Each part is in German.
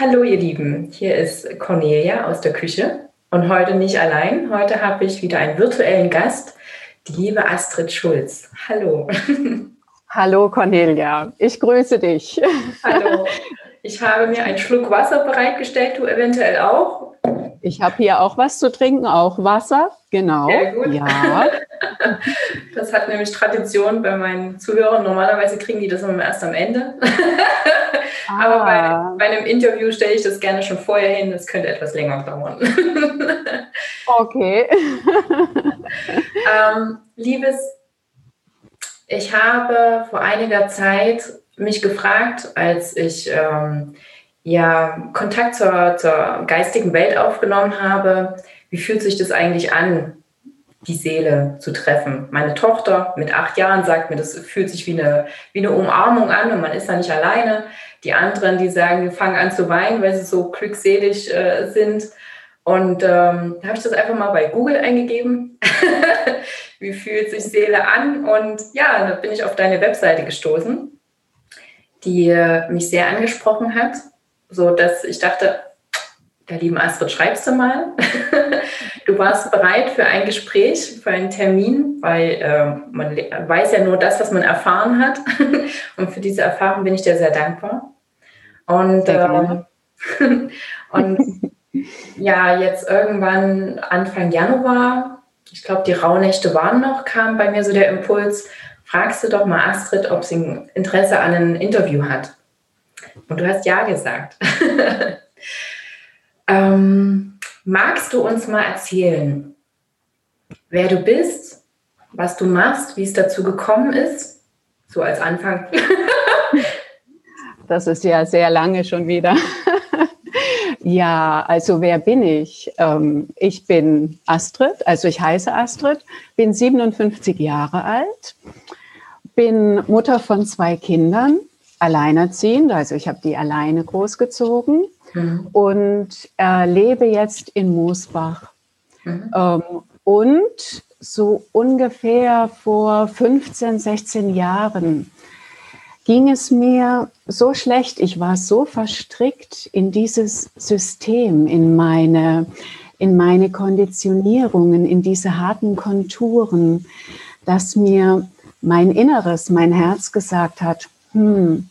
Hallo ihr Lieben, hier ist Cornelia aus der Küche und heute nicht allein. Heute habe ich wieder einen virtuellen Gast, die liebe Astrid Schulz. Hallo. Hallo Cornelia, ich grüße dich. Hallo. Ich habe mir einen Schluck Wasser bereitgestellt, du eventuell auch. Ich habe hier auch was zu trinken, auch Wasser, genau. Sehr gut. Ja. Das hat nämlich Tradition bei meinen Zuhörern. Normalerweise kriegen die das immer erst am Ende. Ah. Aber bei, ah. bei, einem Interview stelle ich das gerne schon vorher hin. Das könnte etwas länger dauern. Okay. ähm, liebes, ich habe vor einiger Zeit mich gefragt, als ich ähm, ja, Kontakt zur, zur geistigen Welt aufgenommen habe, wie fühlt sich das eigentlich an, die Seele zu treffen. Meine Tochter mit acht Jahren sagt mir, das fühlt sich wie eine, wie eine Umarmung an und man ist da nicht alleine. Die anderen, die sagen, die fangen an zu weinen, weil sie so glückselig äh, sind. Und ähm, da habe ich das einfach mal bei Google eingegeben. wie fühlt sich Seele an? Und ja, da bin ich auf deine Webseite gestoßen, die äh, mich sehr angesprochen hat, so dass ich dachte, der lieben Astrid, schreibst du mal. du warst bereit für ein Gespräch, für einen Termin, weil äh, man weiß ja nur das, was man erfahren hat. und für diese Erfahrung bin ich dir sehr dankbar. Und, äh, und ja, jetzt irgendwann Anfang Januar, ich glaube, die Rauhnächte waren noch, kam bei mir so der Impuls, fragst du doch mal Astrid, ob sie Interesse an einem Interview hat. Und du hast ja gesagt. ähm, magst du uns mal erzählen, wer du bist, was du machst, wie es dazu gekommen ist? So als Anfang. das ist ja sehr lange schon wieder. ja, also wer bin ich? Ähm, ich bin Astrid, also ich heiße Astrid, bin 57 Jahre alt, bin Mutter von zwei Kindern alleinerziehend, also ich habe die alleine großgezogen mhm. und äh, lebe jetzt in Moosbach. Mhm. Ähm, und so ungefähr vor 15, 16 Jahren ging es mir so schlecht, ich war so verstrickt in dieses System, in meine, in meine Konditionierungen, in diese harten Konturen, dass mir mein Inneres, mein Herz gesagt hat, hm,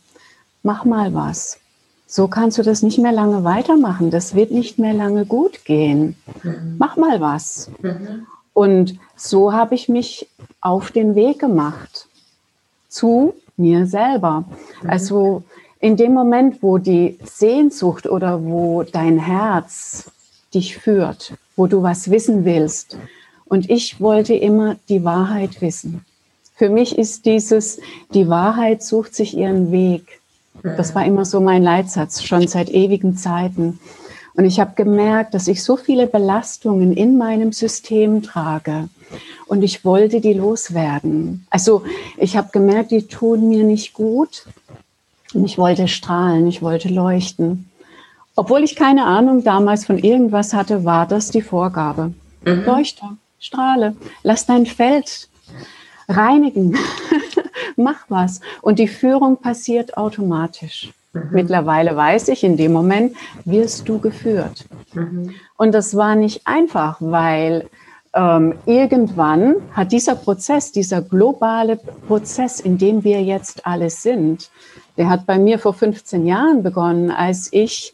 mach mal was. So kannst du das nicht mehr lange weitermachen. Das wird nicht mehr lange gut gehen. Mhm. Mach mal was. Mhm. Und so habe ich mich auf den Weg gemacht zu mir selber. Mhm. Also in dem Moment, wo die Sehnsucht oder wo dein Herz dich führt, wo du was wissen willst. Und ich wollte immer die Wahrheit wissen. Für mich ist dieses, die Wahrheit sucht sich ihren Weg. Das war immer so mein Leitsatz, schon seit ewigen Zeiten. Und ich habe gemerkt, dass ich so viele Belastungen in meinem System trage. Und ich wollte die loswerden. Also ich habe gemerkt, die tun mir nicht gut. Und ich wollte strahlen, ich wollte leuchten. Obwohl ich keine Ahnung damals von irgendwas hatte, war das die Vorgabe. Mhm. Leuchte, strahle, lass dein Feld reinigen, mach was. Und die Führung passiert automatisch. Mhm. Mittlerweile weiß ich, in dem Moment wirst du geführt. Mhm. Und das war nicht einfach, weil ähm, irgendwann hat dieser Prozess, dieser globale Prozess, in dem wir jetzt alle sind, der hat bei mir vor 15 Jahren begonnen, als ich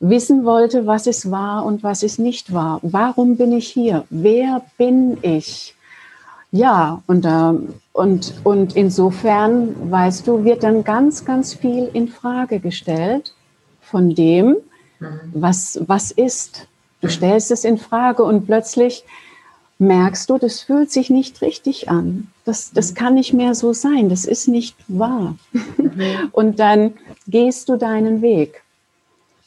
wissen wollte, was es war und was es nicht war. Warum bin ich hier? Wer bin ich? Ja, und, äh, und, und insofern, weißt du, wird dann ganz, ganz viel in Frage gestellt von dem, mhm. was, was ist. Du mhm. stellst es in Frage und plötzlich merkst du, das fühlt sich nicht richtig an. Das, das mhm. kann nicht mehr so sein. Das ist nicht wahr. Und dann gehst du deinen Weg.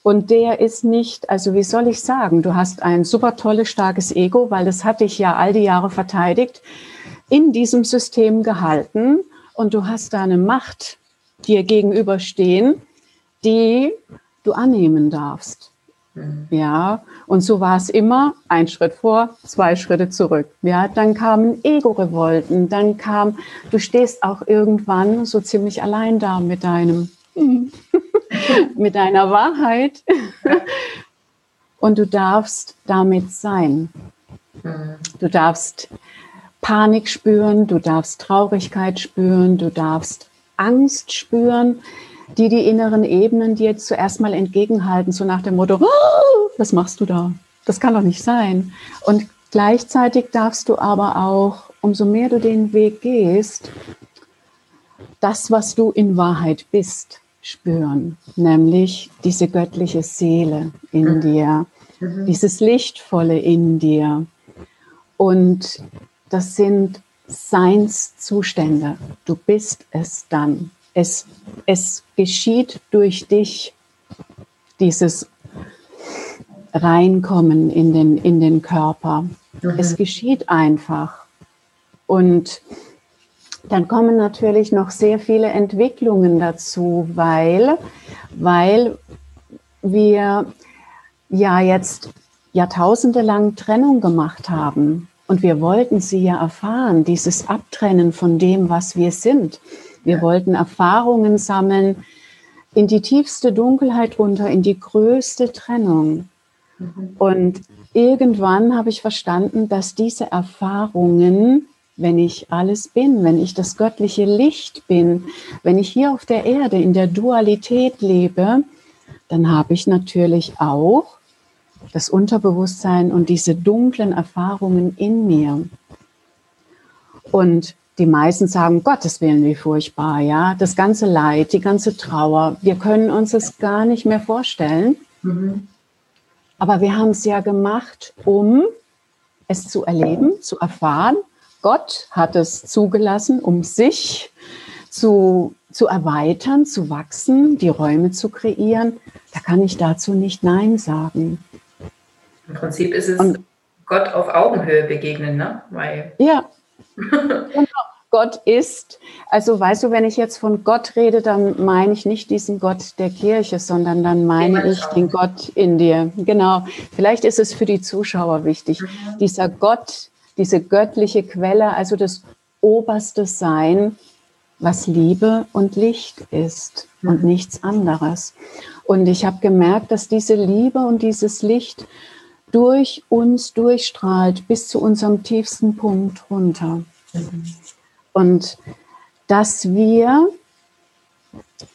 Und der ist nicht, also wie soll ich sagen, du hast ein super tolles, starkes Ego, weil das hatte ich ja all die Jahre verteidigt, in diesem System gehalten und du hast da eine Macht dir gegenüberstehen, die du annehmen darfst. Mhm. Ja, und so war es immer, ein Schritt vor, zwei Schritte zurück. Ja, dann kamen Ego-Revolten, dann kam, du stehst auch irgendwann so ziemlich allein da mit deinem mit deiner Wahrheit. Und du darfst damit sein. Mhm. Du darfst Panik spüren, du darfst Traurigkeit spüren, du darfst Angst spüren, die die inneren Ebenen dir zuerst mal entgegenhalten, so nach dem Motto, oh, was machst du da? Das kann doch nicht sein. Und gleichzeitig darfst du aber auch, umso mehr du den Weg gehst, das, was du in Wahrheit bist, spüren, nämlich diese göttliche Seele in mhm. dir, mhm. dieses Lichtvolle in dir. Und das sind Seinszustände. Du bist es dann. Es, es geschieht durch dich, dieses Reinkommen in den, in den Körper. Mhm. Es geschieht einfach. Und dann kommen natürlich noch sehr viele Entwicklungen dazu, weil, weil wir ja jetzt jahrtausendelang Trennung gemacht haben. Und wir wollten sie ja erfahren, dieses Abtrennen von dem, was wir sind. Wir ja. wollten Erfahrungen sammeln, in die tiefste Dunkelheit runter, in die größte Trennung. Mhm. Und irgendwann habe ich verstanden, dass diese Erfahrungen, wenn ich alles bin, wenn ich das göttliche Licht bin, wenn ich hier auf der Erde in der Dualität lebe, dann habe ich natürlich auch das Unterbewusstsein und diese dunklen Erfahrungen in mir. Und die meisten sagen, Gottes Willen, wie furchtbar, ja, das ganze Leid, die ganze Trauer, wir können uns es gar nicht mehr vorstellen. Mhm. Aber wir haben es ja gemacht, um es zu erleben, zu erfahren. Gott hat es zugelassen, um sich zu, zu erweitern, zu wachsen, die Räume zu kreieren. Da kann ich dazu nicht Nein sagen. Im Prinzip ist es und, Gott auf Augenhöhe begegnen, ne? Weil ja. genau. Gott ist, also weißt du, wenn ich jetzt von Gott rede, dann meine ich nicht diesen Gott der Kirche, sondern dann meine ich den Gott in dir. Genau. Vielleicht ist es für die Zuschauer wichtig. Mhm. Dieser Gott, diese göttliche Quelle, also das oberste Sein, was Liebe und Licht ist mhm. und nichts anderes. Und ich habe gemerkt, dass diese Liebe und dieses Licht durch uns durchstrahlt bis zu unserem tiefsten Punkt runter. Und dass wir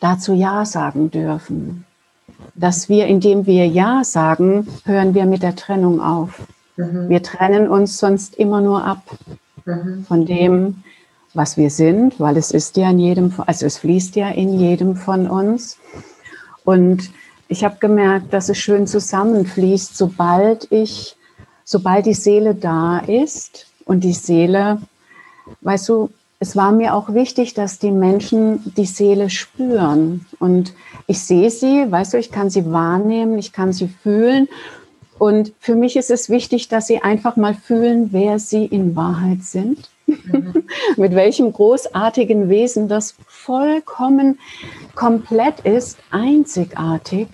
dazu Ja sagen dürfen. Dass wir, indem wir Ja sagen, hören wir mit der Trennung auf. Mhm. Wir trennen uns sonst immer nur ab mhm. von dem, was wir sind, weil es ist ja in jedem, also es fließt ja in jedem von uns. Und ich habe gemerkt, dass es schön zusammenfließt, sobald ich, sobald die Seele da ist und die Seele, weißt du, es war mir auch wichtig, dass die Menschen die Seele spüren. Und ich sehe sie, weißt du, ich kann sie wahrnehmen, ich kann sie fühlen. Und für mich ist es wichtig, dass sie einfach mal fühlen, wer sie in Wahrheit sind. Mit welchem großartigen Wesen das vollkommen komplett ist, einzigartig,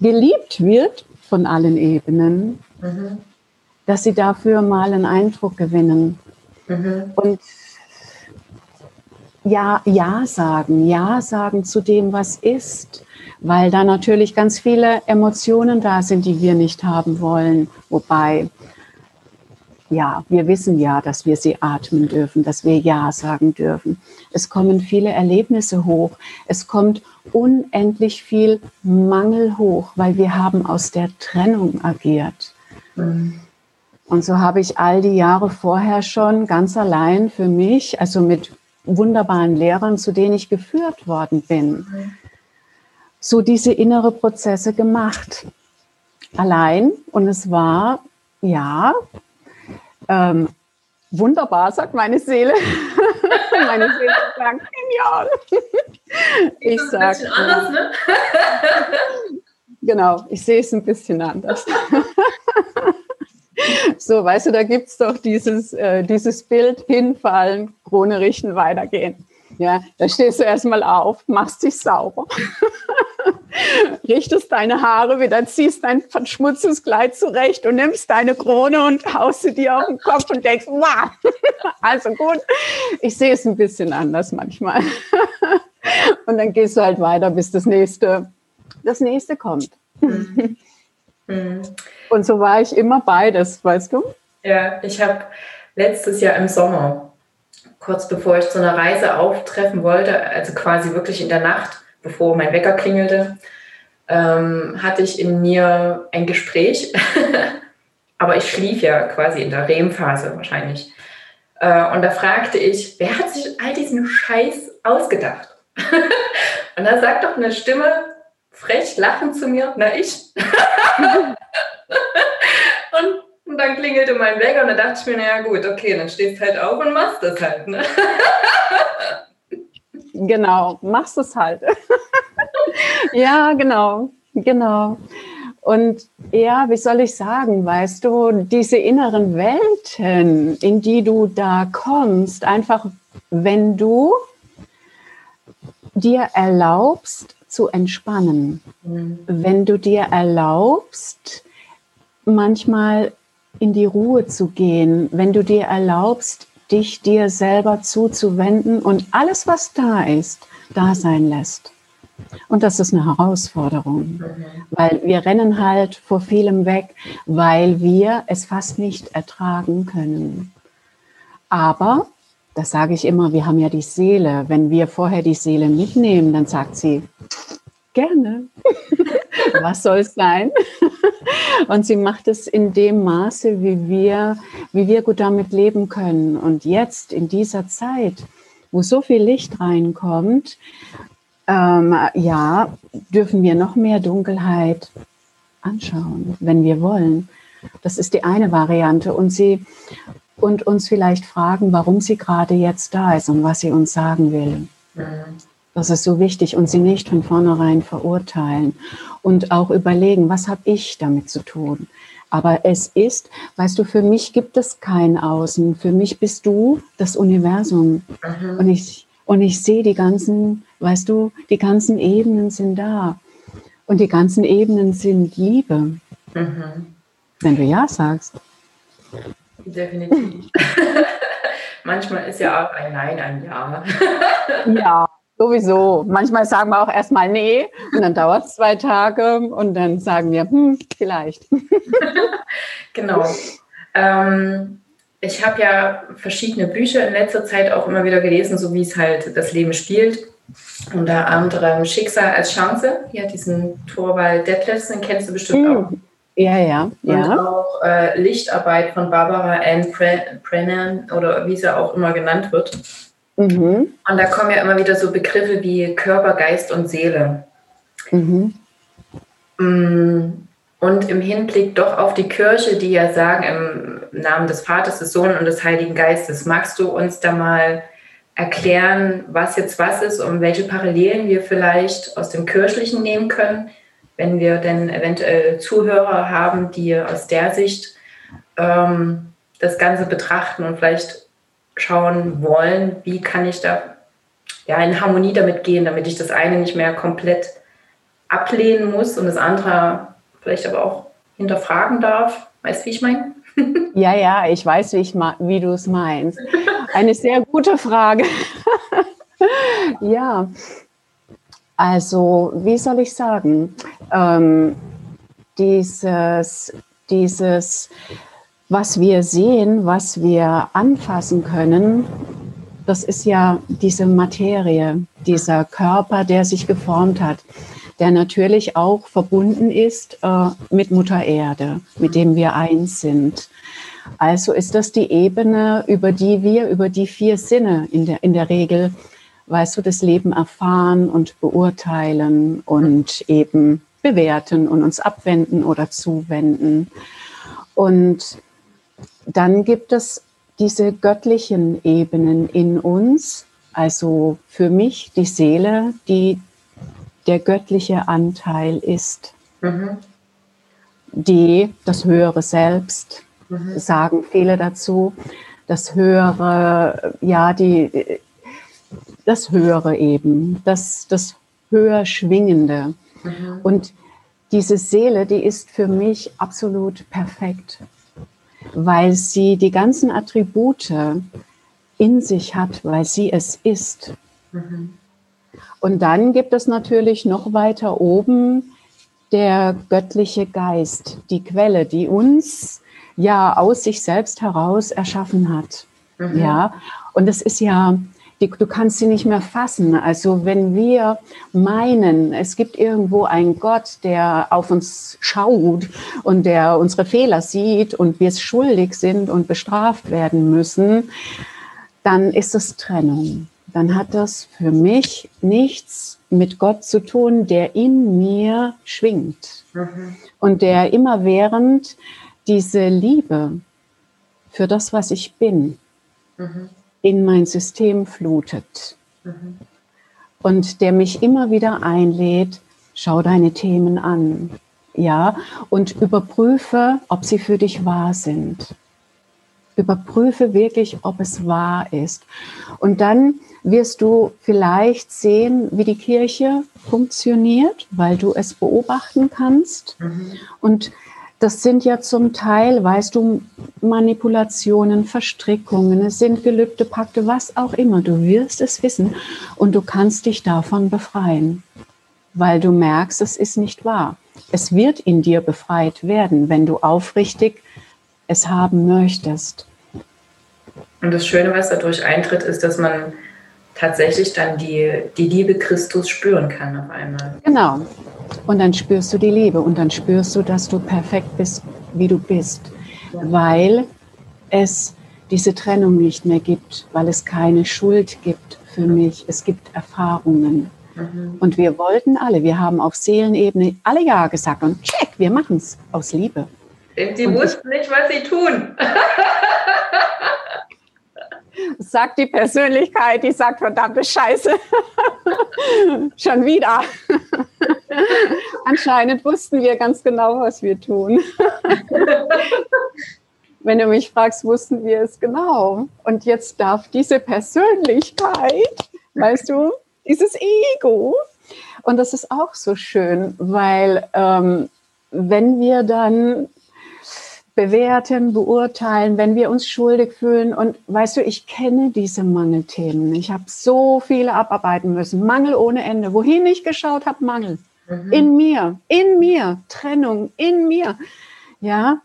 geliebt wird von allen Ebenen, mhm. dass sie dafür mal einen Eindruck gewinnen. Mhm. Und ja, ja sagen, ja sagen zu dem, was ist, weil da natürlich ganz viele Emotionen da sind, die wir nicht haben wollen. Wobei, ja, wir wissen ja, dass wir sie atmen dürfen, dass wir Ja sagen dürfen. Es kommen viele Erlebnisse hoch. Es kommt unendlich viel Mangel hoch, weil wir haben aus der Trennung agiert. Mhm. Und so habe ich all die Jahre vorher schon ganz allein für mich, also mit wunderbaren Lehrern, zu denen ich geführt worden bin, so diese innere Prozesse gemacht. Allein. Und es war, ja, ähm, wunderbar, sagt meine Seele. meine Seele sagt, genial. Ich sage. anders, ne? genau, ich sehe es ein bisschen anders. So, weißt du, da gibt es doch dieses, äh, dieses Bild, hinfallen, Krone richten, weitergehen. Ja, da stehst du erstmal auf, machst dich sauber, richtest deine Haare wieder, ziehst dein verschmutztes Kleid zurecht und nimmst deine Krone und haust sie dir auf den Kopf und denkst, wow, also gut, ich sehe es ein bisschen anders manchmal. und dann gehst du halt weiter, bis das nächste, das nächste kommt. Mhm. Mhm. Und so war ich immer beides, weißt du? Ja, ich habe letztes Jahr im Sommer, kurz bevor ich zu einer Reise auftreffen wollte, also quasi wirklich in der Nacht, bevor mein Wecker klingelte, ähm, hatte ich in mir ein Gespräch. Aber ich schlief ja quasi in der REM-Phase wahrscheinlich. Äh, und da fragte ich, wer hat sich all diesen Scheiß ausgedacht? und da sagt doch eine Stimme frech lachend zu mir, na ich. und, und, dann klingelte mein Wecker und dann dachte ich mir, naja gut, okay, dann stehst du halt auf und machst das halt. Ne? genau, machst es halt. ja, genau, genau. Und ja, wie soll ich sagen, weißt du, diese inneren Welten, in die du da kommst, einfach wenn du dir erlaubst zu entspannen, mhm. wenn du dir erlaubst, manchmal in die Ruhe zu gehen, wenn du dir erlaubst, dich dir selber zuzuwenden und alles, was da ist, da sein lässt. Und das ist eine Herausforderung, weil wir rennen halt vor vielem weg, weil wir es fast nicht ertragen können. Aber, das sage ich immer, wir haben ja die Seele. Wenn wir vorher die Seele mitnehmen, dann sagt sie, gerne. Was soll es sein? Und sie macht es in dem Maße, wie wir, wie wir gut damit leben können. Und jetzt in dieser Zeit, wo so viel Licht reinkommt, ähm, ja, dürfen wir noch mehr Dunkelheit anschauen, wenn wir wollen. Das ist die eine Variante. Und sie und uns vielleicht fragen, warum sie gerade jetzt da ist und was sie uns sagen will. Mhm. Das ist so wichtig und sie nicht von vornherein verurteilen und auch überlegen, was habe ich damit zu tun. Aber es ist, weißt du, für mich gibt es kein Außen. Für mich bist du das Universum. Mhm. Und ich, und ich sehe die ganzen, weißt du, die ganzen Ebenen sind da. Und die ganzen Ebenen sind Liebe. Mhm. Wenn du Ja sagst. Definitiv. Manchmal ist ja auch ein Nein ein Ja. ja, Sowieso. Manchmal sagen wir auch erstmal nee und dann dauert es zwei Tage und dann sagen wir, hm, vielleicht. genau. Ähm, ich habe ja verschiedene Bücher in letzter Zeit auch immer wieder gelesen, so wie es halt das Leben spielt. Unter anderem Schicksal als Chance. Ja, diesen Torwald Detlefsen kennst du bestimmt hm. auch. Ja, ja, ja. Und auch äh, Lichtarbeit von Barbara Ann Brennan oder wie sie auch immer genannt wird. Mhm. Und da kommen ja immer wieder so Begriffe wie Körper, Geist und Seele. Mhm. Mm, und im Hinblick doch auf die Kirche, die ja sagen, im Namen des Vaters, des Sohnes und des Heiligen Geistes, magst du uns da mal erklären, was jetzt was ist und welche Parallelen wir vielleicht aus dem Kirchlichen nehmen können, wenn wir denn eventuell Zuhörer haben, die aus der Sicht ähm, das Ganze betrachten und vielleicht schauen wollen, wie kann ich da ja, in Harmonie damit gehen, damit ich das eine nicht mehr komplett ablehnen muss und das andere vielleicht aber auch hinterfragen darf. Weißt du, wie ich meine? Ja, ja, ich weiß, wie, wie du es meinst. Eine sehr gute Frage. ja, also, wie soll ich sagen? Ähm, dieses, dieses was wir sehen, was wir anfassen können, das ist ja diese Materie, dieser Körper, der sich geformt hat, der natürlich auch verbunden ist äh, mit Mutter Erde, mit dem wir eins sind. Also ist das die Ebene, über die wir, über die vier Sinne in der, in der Regel, weißt du, das Leben erfahren und beurteilen und eben bewerten und uns abwenden oder zuwenden. Und dann gibt es diese göttlichen Ebenen in uns, also für mich die Seele, die der göttliche Anteil ist, mhm. die das höhere Selbst, mhm. sagen viele dazu, das höhere, ja, die, das höhere eben, das, das höher schwingende. Mhm. Und diese Seele, die ist für mich absolut perfekt weil sie die ganzen Attribute in sich hat, weil sie es ist. Mhm. Und dann gibt es natürlich noch weiter oben der göttliche Geist, die Quelle, die uns ja aus sich selbst heraus erschaffen hat. Mhm. Ja, und es ist ja, die, du kannst sie nicht mehr fassen. Also wenn wir meinen, es gibt irgendwo einen Gott, der auf uns schaut und der unsere Fehler sieht und wir es schuldig sind und bestraft werden müssen, dann ist es Trennung. Dann hat das für mich nichts mit Gott zu tun, der in mir schwingt mhm. und der immerwährend diese Liebe für das, was ich bin, mhm in mein System flutet. Mhm. Und der mich immer wieder einlädt, schau deine Themen an. Ja, und überprüfe, ob sie für dich wahr sind. Überprüfe wirklich, ob es wahr ist. Und dann wirst du vielleicht sehen, wie die Kirche funktioniert, weil du es beobachten kannst. Mhm. Und das sind ja zum Teil, weißt du, Manipulationen, Verstrickungen, es sind gelübde Pakte, was auch immer. Du wirst es wissen und du kannst dich davon befreien, weil du merkst, es ist nicht wahr. Es wird in dir befreit werden, wenn du aufrichtig es haben möchtest. Und das Schöne, was dadurch eintritt, ist, dass man tatsächlich dann die, die Liebe Christus spüren kann auf einmal. Genau. Und dann spürst du die Liebe und dann spürst du, dass du perfekt bist, wie du bist, weil es diese Trennung nicht mehr gibt, weil es keine Schuld gibt für mich. Es gibt Erfahrungen. Mhm. Und wir wollten alle, wir haben auf Seelenebene alle Ja gesagt und check, wir machen es aus Liebe. Denn sie und wussten ich, nicht, was sie tun. sagt die Persönlichkeit, die sagt verdammte Scheiße. Schon wieder. Anscheinend wussten wir ganz genau, was wir tun. Wenn du mich fragst, wussten wir es genau. Und jetzt darf diese Persönlichkeit, weißt du, dieses Ego, und das ist auch so schön, weil ähm, wenn wir dann bewerten, beurteilen, wenn wir uns schuldig fühlen. Und weißt du, ich kenne diese Mangelthemen. Ich habe so viele abarbeiten müssen. Mangel ohne Ende. Wohin ich geschaut habe, Mangel. Mhm. In mir, in mir, Trennung, in mir. Ja,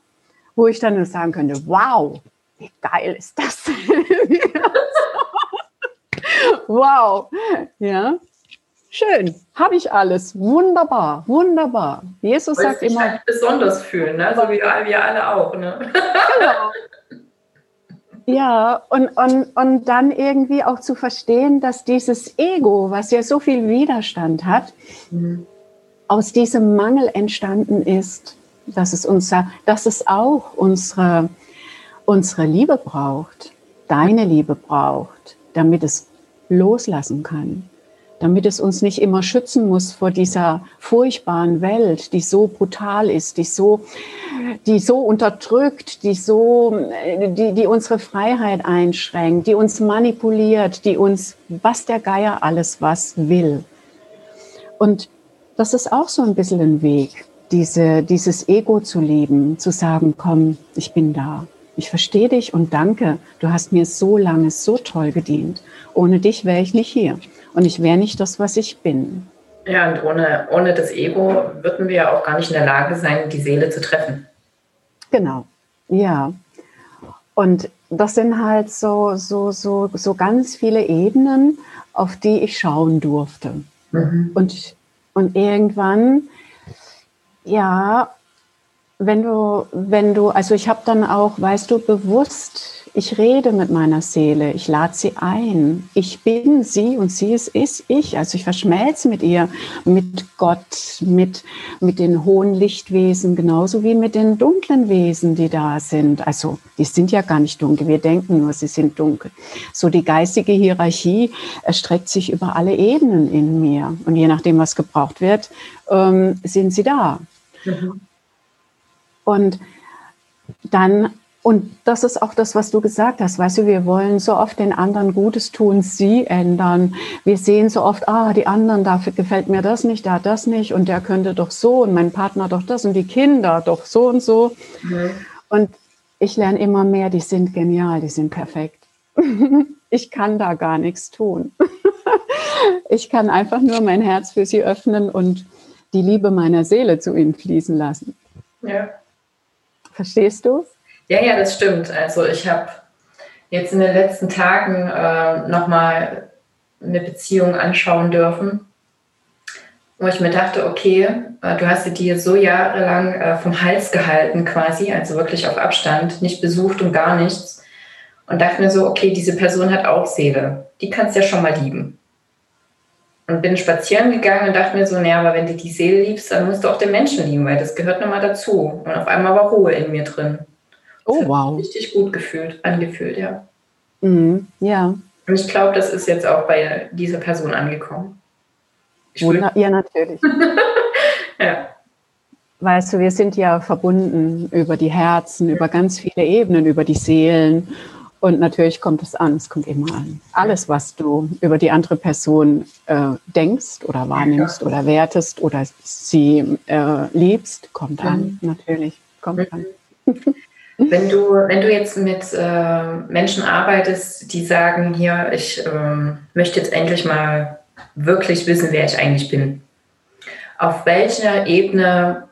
wo ich dann nur sagen könnte, wow, wie geil ist das? wow, ja, Schön, habe ich alles. Wunderbar, wunderbar. Jesus sagt immer. Halt besonders fühlen, ne? so wie wir alle auch. Ne? Genau. Ja, und, und, und dann irgendwie auch zu verstehen, dass dieses Ego, was ja so viel Widerstand hat, mhm. Aus diesem Mangel entstanden ist, dass es, unser, dass es auch unsere, unsere Liebe braucht, deine Liebe braucht, damit es loslassen kann damit es uns nicht immer schützen muss vor dieser furchtbaren Welt, die so brutal ist, die so, die so unterdrückt, die so, die, die unsere Freiheit einschränkt, die uns manipuliert, die uns, was der Geier alles was will. Und das ist auch so ein bisschen ein Weg, diese, dieses Ego zu lieben, zu sagen, komm, ich bin da. Ich verstehe dich und danke. Du hast mir so lange so toll gedient. Ohne dich wäre ich nicht hier und ich wäre nicht das, was ich bin. Ja, und ohne, ohne das Ego würden wir ja auch gar nicht in der Lage sein, die Seele zu treffen. Genau, ja. Und das sind halt so, so, so, so ganz viele Ebenen, auf die ich schauen durfte. Mhm. Und, und irgendwann, ja, wenn du, wenn du, also ich habe dann auch, weißt du, bewusst ich rede mit meiner Seele, ich lade sie ein. Ich bin sie und sie ist, ist ich. Also ich verschmelze mit ihr, mit Gott, mit, mit den hohen Lichtwesen, genauso wie mit den dunklen Wesen, die da sind. Also die sind ja gar nicht dunkel, wir denken nur, sie sind dunkel. So die geistige Hierarchie erstreckt sich über alle Ebenen in mir. Und je nachdem, was gebraucht wird, ähm, sind sie da. Mhm. Und dann und das ist auch das, was du gesagt hast. Weißt du, wir wollen so oft den anderen Gutes tun, sie ändern. Wir sehen so oft, ah, die anderen, dafür gefällt mir das nicht, hat das nicht und der könnte doch so und mein Partner doch das und die Kinder doch so und so. Mhm. Und ich lerne immer mehr, die sind genial, die sind perfekt. ich kann da gar nichts tun. Ich kann einfach nur mein Herz für sie öffnen und die Liebe meiner Seele zu ihnen fließen lassen. Ja. Verstehst du? Ja, ja, das stimmt. Also ich habe jetzt in den letzten Tagen äh, nochmal eine Beziehung anschauen dürfen, wo ich mir dachte, okay, äh, du hast sie dir so jahrelang äh, vom Hals gehalten quasi, also wirklich auf Abstand, nicht besucht und gar nichts. Und dachte mir so, okay, diese Person hat auch Seele. Die kannst du ja schon mal lieben. Und bin spazieren gegangen und dachte mir so, naja, aber wenn du die Seele liebst, dann musst du auch den Menschen lieben, weil das gehört nochmal dazu. Und auf einmal war Ruhe in mir drin. Oh, wow. Richtig gut gefühlt, angefühlt, ja. Mhm, ja. Und ich glaube, das ist jetzt auch bei dieser Person angekommen. Wunder ja, natürlich. ja. Weißt du, wir sind ja verbunden über die Herzen, über ganz viele Ebenen, über die Seelen. Und natürlich kommt es an, es kommt immer an. Alles, was du über die andere Person äh, denkst oder wahrnimmst ja. oder wertest oder sie äh, liebst, kommt mhm. an, natürlich, kommt mhm. an. Wenn du, wenn du jetzt mit äh, Menschen arbeitest, die sagen, hier, ich äh, möchte jetzt endlich mal wirklich wissen, wer ich eigentlich bin. Auf welcher Ebene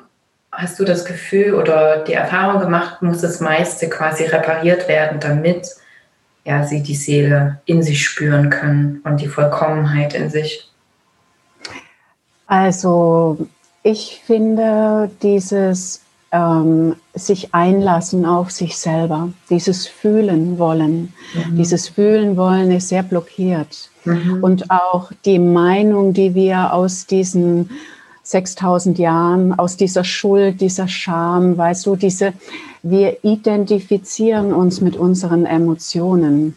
hast du das Gefühl oder die Erfahrung gemacht, muss das meiste quasi repariert werden, damit ja, sie die Seele in sich spüren können und die Vollkommenheit in sich? Also ich finde dieses ähm, sich einlassen auf sich selber, dieses Fühlen wollen. Mhm. Dieses Fühlen wollen ist sehr blockiert. Mhm. Und auch die Meinung, die wir aus diesen 6000 Jahren, aus dieser Schuld, dieser Scham, weißt du, diese, wir identifizieren uns mit unseren Emotionen.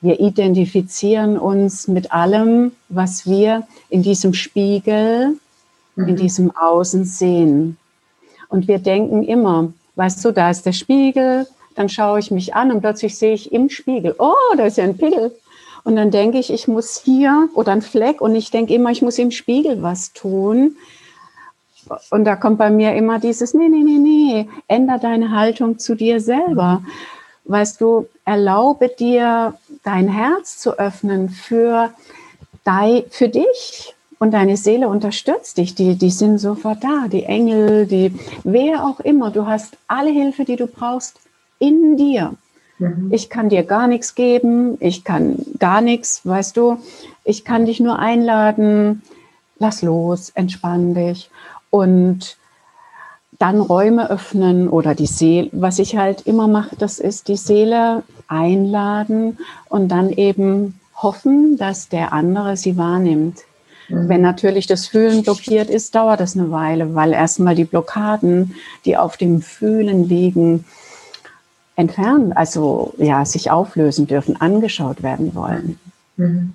Wir identifizieren uns mit allem, was wir in diesem Spiegel, mhm. in diesem Außen sehen. Und wir denken immer, weißt du, da ist der Spiegel, dann schaue ich mich an und plötzlich sehe ich im Spiegel, oh, da ist ja ein Pickel. Und dann denke ich, ich muss hier oder ein Fleck und ich denke immer, ich muss im Spiegel was tun. Und da kommt bei mir immer dieses, nee, nee, nee, nee, änder deine Haltung zu dir selber. Weißt du, erlaube dir, dein Herz zu öffnen für, dein, für dich, und deine Seele unterstützt dich, die, die sind sofort da, die Engel, die, wer auch immer, du hast alle Hilfe, die du brauchst, in dir. Mhm. Ich kann dir gar nichts geben, ich kann gar nichts, weißt du, ich kann dich nur einladen, lass los, entspann dich. Und dann Räume öffnen oder die Seele, was ich halt immer mache, das ist die Seele einladen und dann eben hoffen, dass der andere sie wahrnimmt. Mhm. Wenn natürlich das Fühlen blockiert ist, dauert das eine Weile, weil erstmal die Blockaden, die auf dem Fühlen liegen, entfernen, also ja, sich auflösen dürfen, angeschaut werden wollen. Mhm.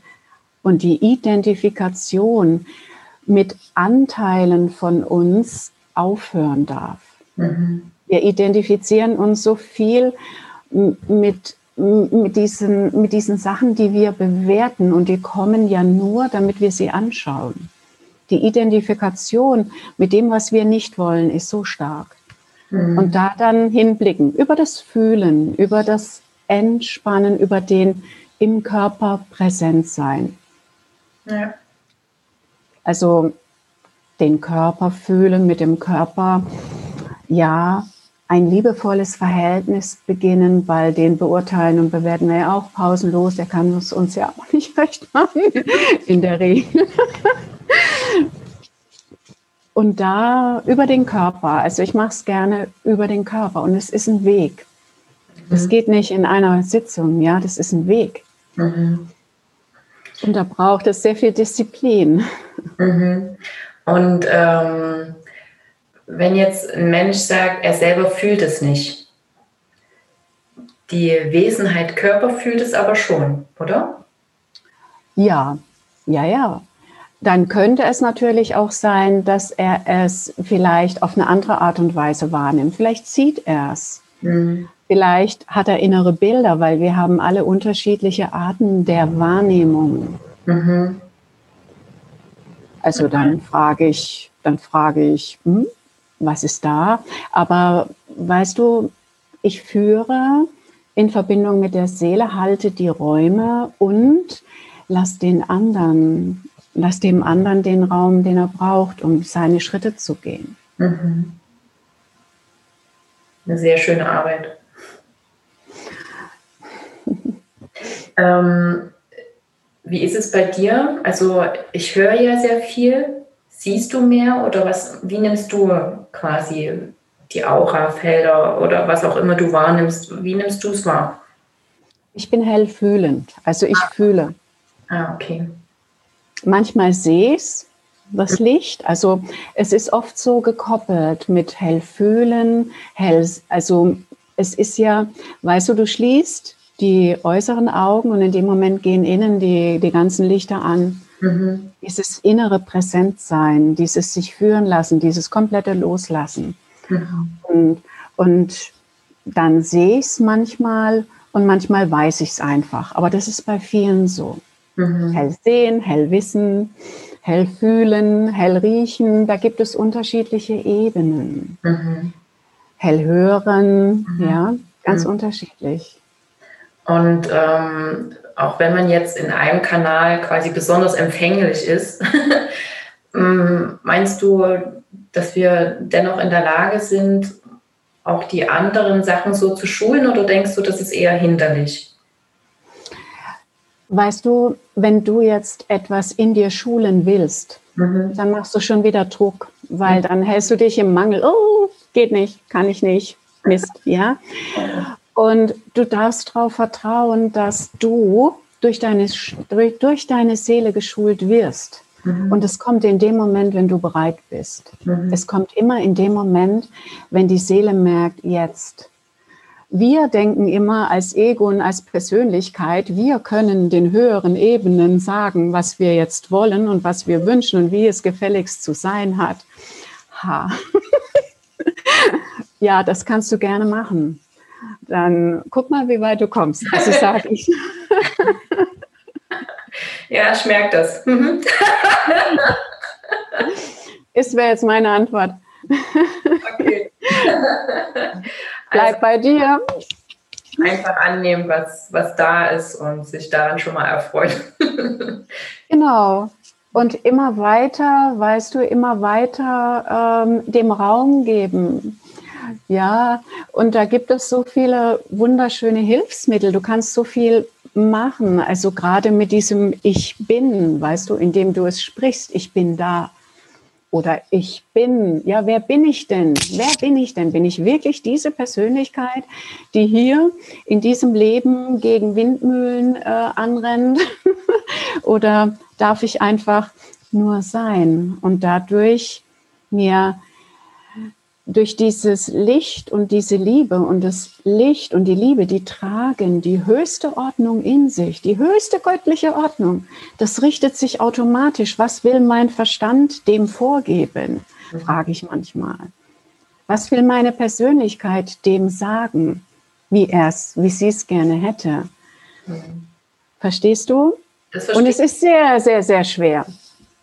Und die Identifikation mit Anteilen von uns aufhören darf. Mhm. Wir identifizieren uns so viel mit mit diesen, mit diesen Sachen, die wir bewerten und die kommen ja nur, damit wir sie anschauen. Die Identifikation mit dem, was wir nicht wollen, ist so stark. Mhm. Und da dann hinblicken, über das Fühlen, über das Entspannen, über den im Körper präsent sein. Ja. Also den Körper fühlen, mit dem Körper, ja, ein liebevolles Verhältnis beginnen, weil den beurteilen und bewerten wir ja auch pausenlos. Der kann es uns ja auch nicht recht machen, in der Regel. Und da über den Körper, also ich mache es gerne über den Körper und es ist ein Weg. Es mhm. geht nicht in einer Sitzung, ja, das ist ein Weg. Mhm. Und da braucht es sehr viel Disziplin. Mhm. Und ähm wenn jetzt ein Mensch sagt, er selber fühlt es nicht, die Wesenheit Körper fühlt es aber schon, oder? Ja, ja, ja. Dann könnte es natürlich auch sein, dass er es vielleicht auf eine andere Art und Weise wahrnimmt. Vielleicht sieht er es. Mhm. Vielleicht hat er innere Bilder, weil wir haben alle unterschiedliche Arten der Wahrnehmung. Mhm. Also dann frage ich, dann frage ich, hm, was ist da. Aber weißt du, ich führe in Verbindung mit der Seele, halte die Räume und lass den anderen, lass dem anderen den Raum, den er braucht, um seine Schritte zu gehen. Mhm. Eine sehr schöne Arbeit. ähm, wie ist es bei dir? Also ich höre ja sehr viel. Siehst du mehr oder was? Wie nimmst du quasi die Aurafelder oder was auch immer du wahrnimmst? Wie nimmst du es wahr? Ich bin hellfühlend, also ich ah. fühle. Ah, okay. Manchmal sehe ich das Licht. Also es ist oft so gekoppelt mit hellfühlen, hell, also es ist ja, weißt du, du schließt die äußeren Augen und in dem Moment gehen innen die, die ganzen Lichter an. Mhm. Dieses innere Präsentsein, dieses sich führen lassen, dieses komplette Loslassen. Mhm. Und, und dann sehe ich es manchmal und manchmal weiß ich es einfach. Aber das ist bei vielen so. Mhm. Hell sehen, hell wissen, hell fühlen, hell riechen, da gibt es unterschiedliche Ebenen. Mhm. Hell hören, mhm. ja, ganz mhm. unterschiedlich. Und ähm, auch wenn man jetzt in einem Kanal quasi besonders empfänglich ist, ähm, meinst du, dass wir dennoch in der Lage sind, auch die anderen Sachen so zu schulen oder denkst du, das ist eher hinderlich? Weißt du, wenn du jetzt etwas in dir schulen willst, mhm. dann machst du schon wieder Druck, weil mhm. dann hältst du dich im Mangel. Oh, geht nicht, kann ich nicht, Mist, ja. Und du darfst darauf vertrauen, dass du durch deine, durch deine Seele geschult wirst. Mhm. Und es kommt in dem Moment, wenn du bereit bist. Mhm. Es kommt immer in dem Moment, wenn die Seele merkt, jetzt. Wir denken immer als Ego und als Persönlichkeit, wir können den höheren Ebenen sagen, was wir jetzt wollen und was wir wünschen und wie es gefälligst zu sein hat. Ha. ja, das kannst du gerne machen. Dann guck mal, wie weit du kommst. Also sage ich. Ja, ich merke das. Mhm. Ist wäre jetzt meine Antwort. Okay. Bleib also, bei dir. Einfach annehmen, was, was da ist und sich daran schon mal erfreuen. genau. Und immer weiter, weißt du, immer weiter ähm, dem Raum geben. Ja, und da gibt es so viele wunderschöne Hilfsmittel. Du kannst so viel machen. Also gerade mit diesem Ich bin, weißt du, indem du es sprichst, ich bin da. Oder ich bin, ja, wer bin ich denn? Wer bin ich denn? Bin ich wirklich diese Persönlichkeit, die hier in diesem Leben gegen Windmühlen äh, anrennt? Oder darf ich einfach nur sein und dadurch mir durch dieses Licht und diese Liebe und das Licht und die Liebe, die tragen die höchste Ordnung in sich, die höchste göttliche Ordnung. Das richtet sich automatisch. Was will mein Verstand dem vorgeben? Frage ich manchmal. Was will meine Persönlichkeit dem sagen, wie er es, wie sie es gerne hätte? Verstehst du? und es ist sehr, sehr, sehr schwer.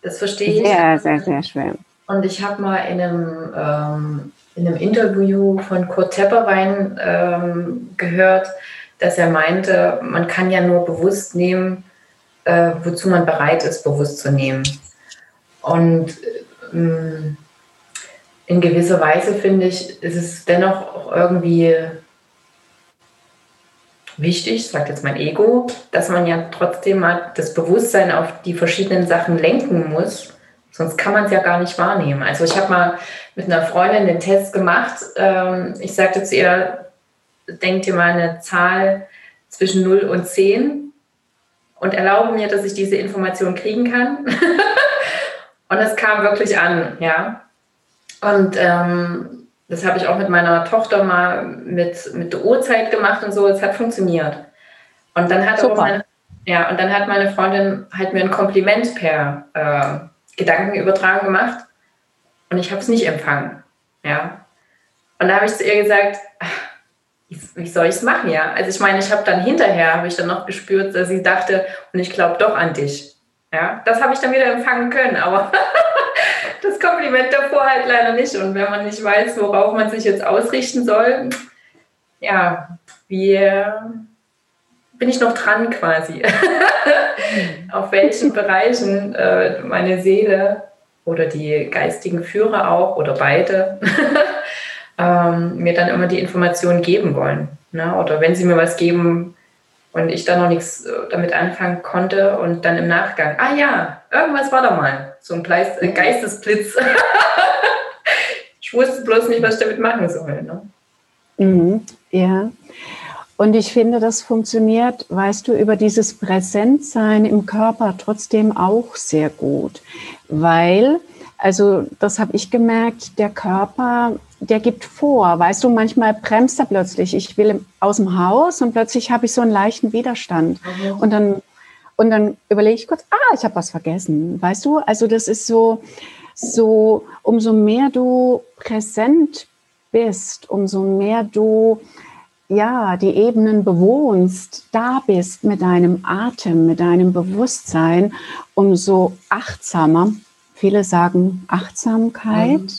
Das verstehe ich. Sehr, sehr, sehr schwer. Und ich habe mal in einem, ähm, in einem Interview von Kurt Tepperwein ähm, gehört, dass er meinte, man kann ja nur bewusst nehmen, äh, wozu man bereit ist, bewusst zu nehmen. Und ähm, in gewisser Weise finde ich, ist es dennoch auch irgendwie wichtig, sagt jetzt mein Ego, dass man ja trotzdem mal das Bewusstsein auf die verschiedenen Sachen lenken muss Sonst kann man es ja gar nicht wahrnehmen. Also ich habe mal mit einer Freundin den Test gemacht. Ähm, ich sagte zu ihr, denk dir mal eine Zahl zwischen 0 und 10 und erlaube mir, dass ich diese Information kriegen kann. und es kam wirklich an, ja. Und ähm, das habe ich auch mit meiner Tochter mal mit, mit der Uhrzeit gemacht und so. Es hat funktioniert. Und dann hat, meine, ja, und dann hat meine Freundin halt mir ein Kompliment per äh, Gedankenübertragung gemacht und ich habe es nicht empfangen. Ja. Und da habe ich zu ihr gesagt, wie soll ich es machen, ja? Also ich meine, ich habe dann hinterher, habe ich dann noch gespürt, dass sie dachte, und ich glaube doch an dich. Ja, das habe ich dann wieder empfangen können, aber das Kompliment davor halt leider nicht. Und wenn man nicht weiß, worauf man sich jetzt ausrichten soll, ja, wie, bin ich noch dran quasi. Auf welchen Bereichen äh, meine Seele oder die geistigen Führer auch oder beide ähm, mir dann immer die Informationen geben wollen. Ne? Oder wenn sie mir was geben und ich dann noch nichts äh, damit anfangen konnte und dann im Nachgang, ah ja, irgendwas war da mal, so ein Geistesblitz. ich wusste bloß nicht, was ich damit machen soll. Ne? Mhm, ja. Und ich finde, das funktioniert, weißt du, über dieses Präsentsein im Körper trotzdem auch sehr gut, weil, also das habe ich gemerkt, der Körper, der gibt vor, weißt du, manchmal bremst er plötzlich. Ich will aus dem Haus und plötzlich habe ich so einen leichten Widerstand. Mhm. Und dann und dann überlege ich kurz, ah, ich habe was vergessen, weißt du? Also das ist so, so, umso mehr du präsent bist, umso mehr du ja, die Ebenen bewohnst, da bist mit deinem Atem, mit deinem Bewusstsein, umso achtsamer, viele sagen Achtsamkeit, mhm.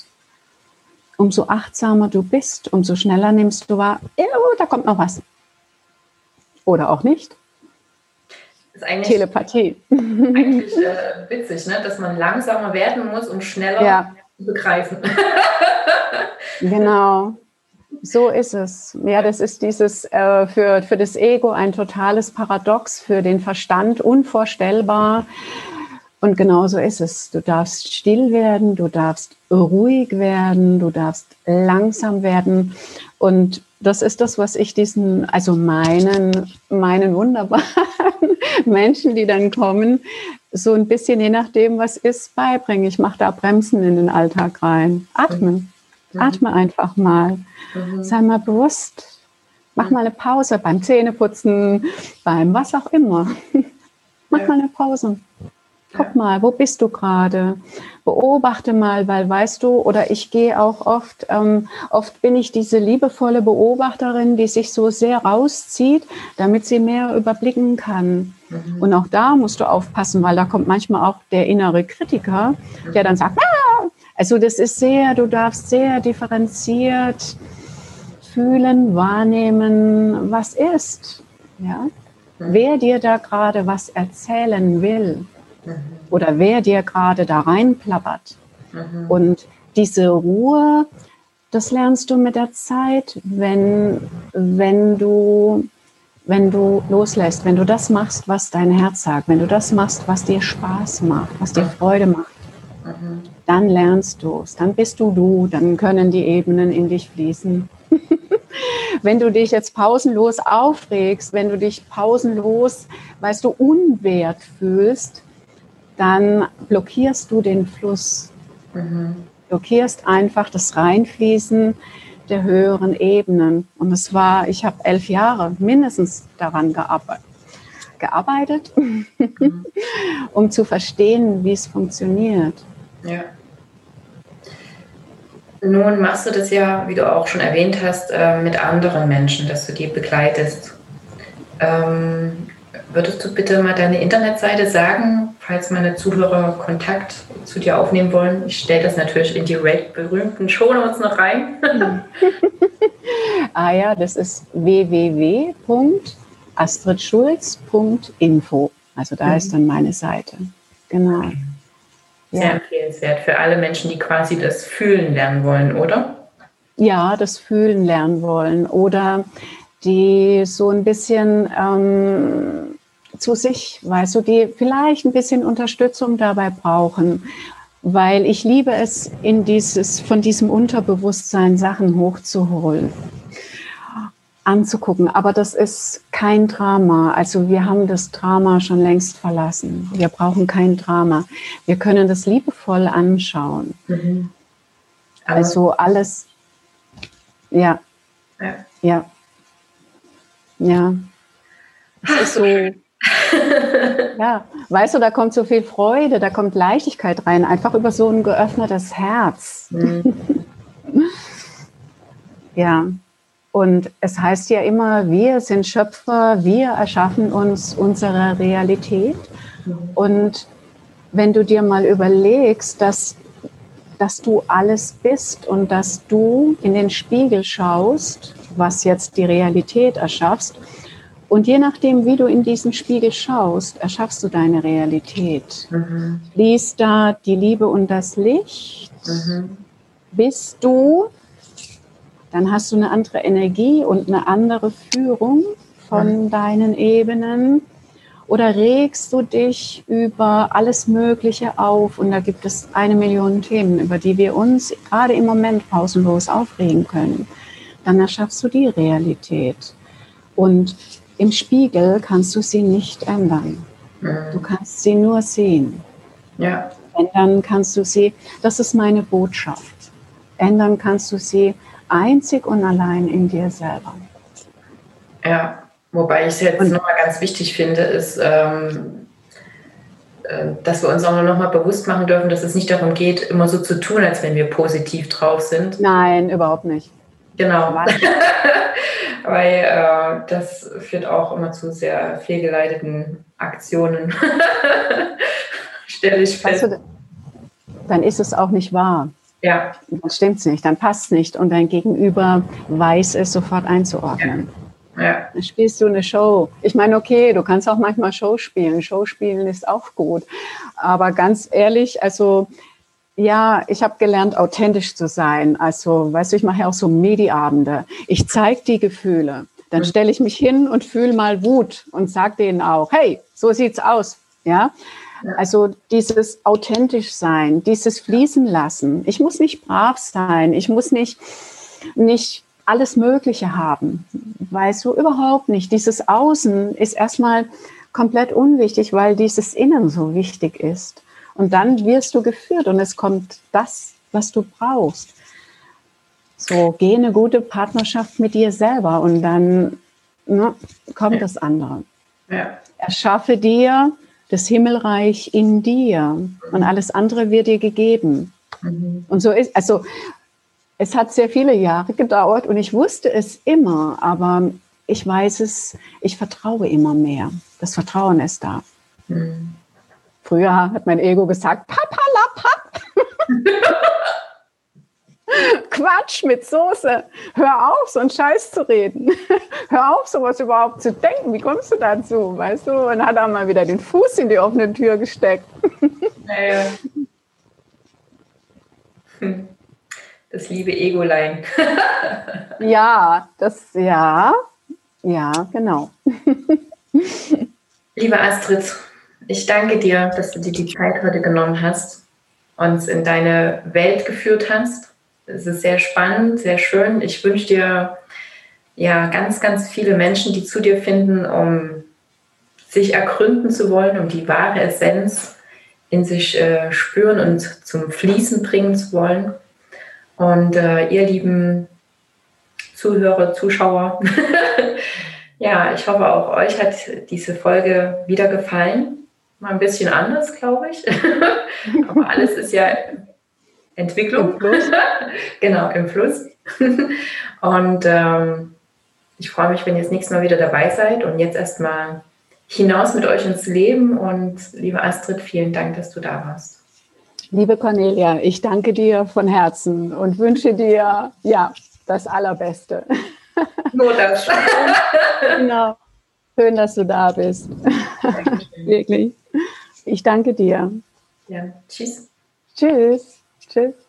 umso achtsamer du bist, umso schneller nimmst du wahr, oh, da kommt noch was. Oder auch nicht. Ist eigentlich, Telepathie. Eigentlich äh, witzig, ne? dass man langsamer werden muss, um schneller ja. zu begreifen. genau. So ist es. Ja, das ist dieses äh, für, für das Ego ein totales Paradox, für den Verstand unvorstellbar. Und genau so ist es. Du darfst still werden, du darfst ruhig werden, du darfst langsam werden. Und das ist das, was ich diesen, also meinen, meinen wunderbaren Menschen, die dann kommen, so ein bisschen je nachdem, was ist, beibringe. Ich mache da Bremsen in den Alltag rein. Atmen. Mhm. Atme einfach mal. Mhm. Sei mal bewusst. Mach mal eine Pause beim Zähneputzen, beim was auch immer. Mach ja. mal eine Pause. Guck mal, wo bist du gerade? Beobachte mal, weil weißt du, oder ich gehe auch oft, ähm, oft bin ich diese liebevolle Beobachterin, die sich so sehr rauszieht, damit sie mehr überblicken kann. Mhm. Und auch da musst du aufpassen, weil da kommt manchmal auch der innere Kritiker, der dann sagt, ah! Also das ist sehr, du darfst sehr differenziert fühlen, wahrnehmen, was ist. Ja? Mhm. Wer dir da gerade was erzählen will mhm. oder wer dir gerade da reinplappert. Mhm. Und diese Ruhe, das lernst du mit der Zeit, wenn, wenn, du, wenn du loslässt, wenn du das machst, was dein Herz sagt, wenn du das machst, was dir Spaß macht, was dir Freude macht. Dann lernst du es, dann bist du du, dann können die Ebenen in dich fließen. wenn du dich jetzt pausenlos aufregst, wenn du dich pausenlos, weißt du, unwert fühlst, dann blockierst du den Fluss. Mhm. Blockierst einfach das Reinfließen der höheren Ebenen. Und es war, ich habe elf Jahre mindestens daran gearbeitet, gearbeitet um zu verstehen, wie es funktioniert. Ja. Nun machst du das ja, wie du auch schon erwähnt hast, äh, mit anderen Menschen, dass du die begleitest. Ähm, würdest du bitte mal deine Internetseite sagen, falls meine Zuhörer Kontakt zu dir aufnehmen wollen? Ich stelle das natürlich in die berühmten Shownotes noch rein. ah ja, das ist www.astridschulz.info. Also da mhm. ist dann meine Seite. Genau. Sehr ja. empfehlenswert für alle Menschen, die quasi das Fühlen lernen wollen, oder? Ja, das Fühlen lernen wollen oder die so ein bisschen ähm, zu sich, weißt du, die vielleicht ein bisschen Unterstützung dabei brauchen, weil ich liebe es, in dieses, von diesem Unterbewusstsein Sachen hochzuholen anzugucken. Aber das ist kein Drama. Also wir haben das Drama schon längst verlassen. Wir brauchen kein Drama. Wir können das liebevoll anschauen. Mhm. Also alles, ja, ja, ja, ja. Es ist so, ja, weißt du, da kommt so viel Freude, da kommt Leichtigkeit rein, einfach über so ein geöffnetes Herz. Mhm. ja. Und es heißt ja immer, wir sind Schöpfer, wir erschaffen uns unsere Realität. Und wenn du dir mal überlegst, dass, dass du alles bist und dass du in den Spiegel schaust, was jetzt die Realität erschaffst, Und je nachdem, wie du in diesen Spiegel schaust, erschaffst du deine Realität. Mhm. Fließt da die Liebe und das Licht? Mhm. Bist du, dann hast du eine andere Energie und eine andere Führung von deinen Ebenen. Oder regst du dich über alles Mögliche auf? Und da gibt es eine Million Themen, über die wir uns gerade im Moment pausenlos aufregen können. Dann erschaffst du die Realität. Und im Spiegel kannst du sie nicht ändern. Du mhm. kannst sie nur sehen. Ja. Ändern kannst du sie, das ist meine Botschaft. Ändern kannst du sie einzig und allein in dir selber. Ja, wobei ich es jetzt nochmal ganz wichtig finde, ist, ähm, äh, dass wir uns auch nochmal bewusst machen dürfen, dass es nicht darum geht, immer so zu tun, als wenn wir positiv drauf sind. Nein, überhaupt nicht. Genau. Weil äh, das führt auch immer zu sehr fehlgeleiteten Aktionen. Stelle ich fest. Weißt du, dann ist es auch nicht wahr. Ja. Dann stimmt es nicht, dann passt es nicht und dein Gegenüber weiß es sofort einzuordnen. Ja. ja. Dann spielst du eine Show. Ich meine, okay, du kannst auch manchmal Show spielen. Show spielen ist auch gut. Aber ganz ehrlich, also ja, ich habe gelernt, authentisch zu sein. Also, weißt du, ich mache ja auch so Medi-Abende. Ich zeige die Gefühle. Dann mhm. stelle ich mich hin und fühle mal Wut und sage denen auch, hey, so sieht's aus. Ja, also dieses authentisch sein, dieses fließen lassen. Ich muss nicht brav sein. Ich muss nicht, nicht alles Mögliche haben. Weißt du, überhaupt nicht. Dieses Außen ist erstmal komplett unwichtig, weil dieses Innen so wichtig ist. Und dann wirst du geführt und es kommt das, was du brauchst. So, geh eine gute Partnerschaft mit dir selber und dann ne, kommt ja. das andere. Ja. Erschaffe dir das Himmelreich in dir und alles andere wird dir gegeben. Mhm. Und so ist, also es hat sehr viele Jahre gedauert und ich wusste es immer, aber ich weiß es, ich vertraue immer mehr. Das Vertrauen ist da. Mhm. Früher hat mein Ego gesagt, Papa la Quatsch mit Soße. Hör auf, so einen Scheiß zu reden. Hör auf, sowas überhaupt zu denken. Wie kommst du dazu? Weißt du? Und hat auch mal wieder den Fuß in die offene Tür gesteckt. Naja. Das liebe Egolein. ja, das, ja, ja, genau. Liebe Astrid, ich danke dir, dass du dir die Zeit heute genommen hast, uns in deine Welt geführt hast. Es ist sehr spannend, sehr schön. Ich wünsche dir ja ganz, ganz viele Menschen, die zu dir finden, um sich ergründen zu wollen, um die wahre Essenz in sich äh, spüren und zum Fließen bringen zu wollen. Und äh, ihr lieben Zuhörer, Zuschauer, ja, ich hoffe auch euch hat diese Folge wieder gefallen mal ein bisschen anders, glaube ich. Aber alles ist ja Entwicklung. Im Fluss. genau, im Fluss. und ähm, ich freue mich, wenn ihr das nächste Mal wieder dabei seid und jetzt erstmal hinaus mit euch ins Leben. Und liebe Astrid, vielen Dank, dass du da warst. Liebe Cornelia, ich danke dir von Herzen und wünsche dir ja das Allerbeste. Nur das. genau. Schön, dass du da bist. Wirklich. Ich danke dir. Ja, tschüss. Tschüss. Tschüss.